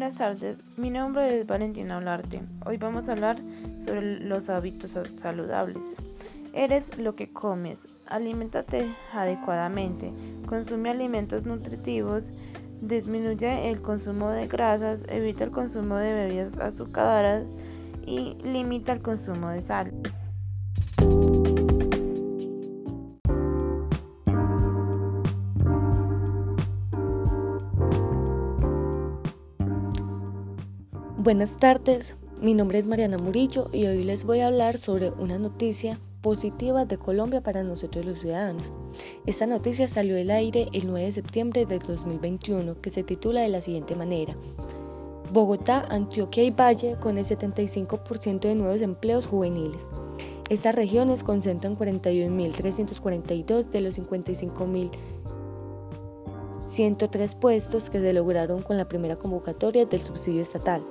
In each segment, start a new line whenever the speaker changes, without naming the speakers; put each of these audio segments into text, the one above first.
Buenas tardes, mi nombre es Valentina Olarte. Hoy vamos a hablar sobre los hábitos saludables. Eres lo que comes, aliméntate adecuadamente, consume alimentos nutritivos, disminuye el consumo de grasas, evita el consumo de bebidas azucaradas y limita el consumo de sal.
Buenas tardes, mi nombre es Mariana Murillo y hoy les voy a hablar sobre una noticia positiva de Colombia para nosotros los ciudadanos. Esta noticia salió del aire el 9 de septiembre de 2021 que se titula de la siguiente manera. Bogotá, Antioquia y Valle con el 75% de nuevos empleos juveniles. Estas regiones concentran 41.342 de los 55.103 puestos que se lograron con la primera convocatoria del subsidio estatal.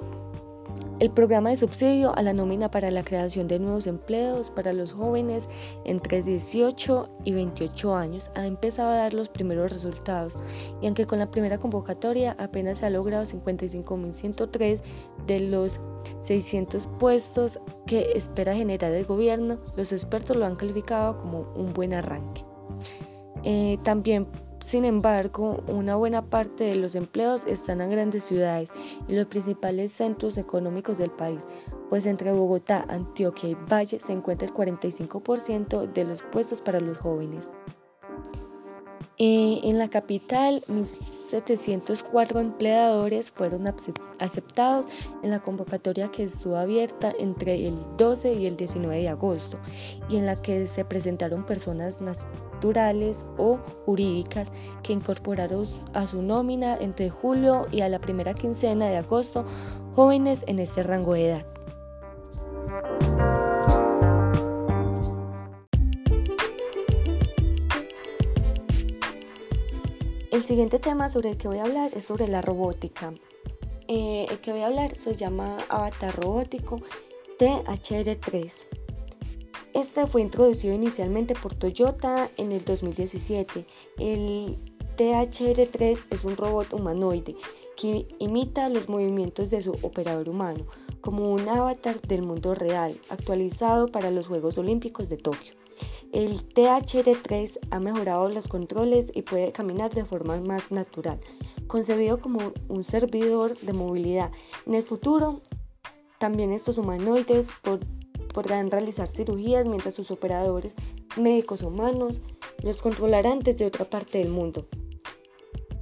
El programa de subsidio a la nómina para la creación de nuevos empleos para los jóvenes entre 18 y 28 años ha empezado a dar los primeros resultados y aunque con la primera convocatoria apenas se ha logrado 55.103 de los 600 puestos que espera generar el gobierno, los expertos lo han calificado como un buen arranque. Eh, también sin embargo, una buena parte de los empleos están en grandes ciudades y los principales centros económicos del país, pues entre Bogotá, Antioquia y Valle se encuentra el 45% de los puestos para los jóvenes. Eh, en la capital, 1.704 empleadores fueron aceptados en la convocatoria que estuvo abierta entre el 12 y el 19 de agosto y en la que se presentaron personas naturales o jurídicas que incorporaron a su nómina entre julio y a la primera quincena de agosto jóvenes en este rango de edad. El siguiente tema sobre el que voy a hablar es sobre la robótica. Eh, el que voy a hablar se llama Avatar Robótico THR3. Este fue introducido inicialmente por Toyota en el 2017. El THR3 es un robot humanoide que imita los movimientos de su operador humano, como un avatar del mundo real, actualizado para los Juegos Olímpicos de Tokio. El THR3 ha mejorado los controles y puede caminar de forma más natural, concebido como un servidor de movilidad. En el futuro, también estos humanoides podrán realizar cirugías mientras sus operadores médicos humanos los controlarán desde otra parte del mundo.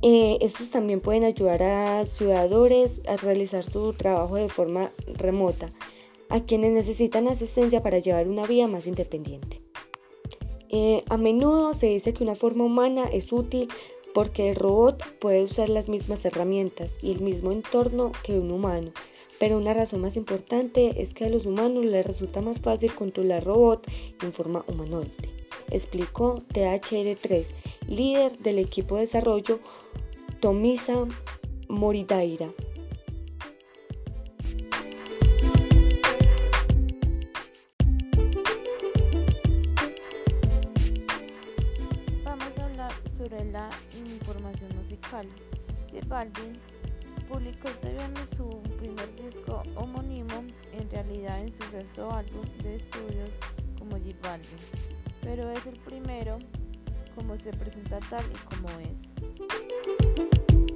Eh, estos también pueden ayudar a ciudadanos a realizar su trabajo de forma remota, a quienes necesitan asistencia para llevar una vida más independiente. Eh, a menudo se dice que una forma humana es útil porque el robot puede usar las mismas herramientas y el mismo entorno que un humano, pero una razón más importante es que a los humanos les resulta más fácil controlar robot en forma humanoide, explicó THR3, líder del equipo de desarrollo Tomisa Moridaira.
sobre la información musical. J Balvin publicó este viernes su primer disco homónimo, en realidad en su sexto álbum de estudios como J Balvin, pero es el primero como se presenta tal y como es.